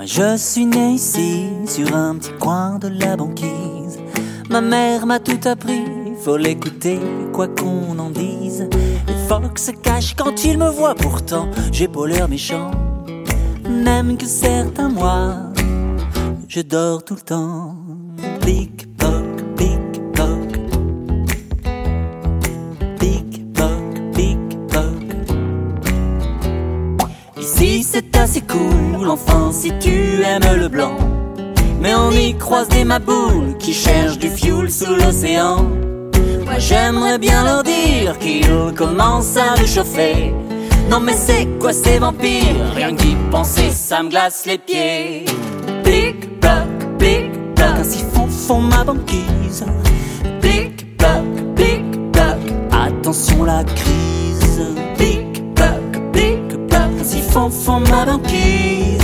Moi je suis né ici, sur un petit coin de la banquise. Ma mère m'a tout appris, faut l'écouter, quoi qu'on en dise. Les phoques se cachent quand ils me voient, pourtant j'ai pas l'air méchant. Même que certains mois, je dors tout le temps. Plic, ploc, plic, ploc. Plic, c'est assez cool, enfin si tu aimes le blanc. Mais on y croise des maboules qui cherchent du fuel sous l'océan. Moi j'aimerais bien leur dire qu'ils commencent à réchauffer. Non mais c'est quoi ces vampires? Rien qu'y penser ça me glace les pieds. Plic, ploc, plic, ploc. Ainsi font, font ma banquise. Plic, ploc, plic, ploc. Attention la crise. Font, font ma banquise.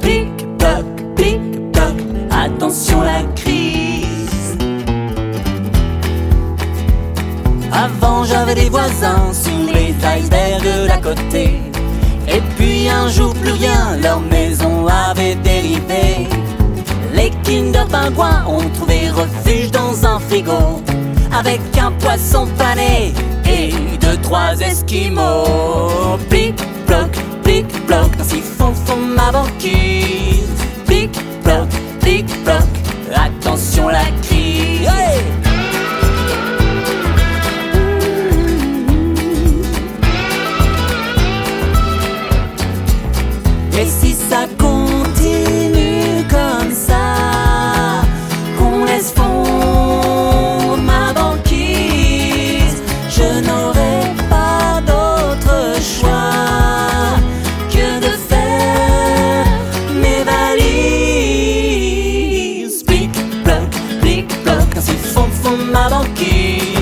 Plic, ploc, plic, ploc. Attention la crise. Avant j'avais des voisins sous les icebergs d'à côté. Et puis un jour plus rien, leur maison avait dérivé. Les Kinder Pingouins ont trouvé refuge dans un frigo. Avec un poisson pané et deux, trois esquimaux. Plic, ploc, fond, fond ma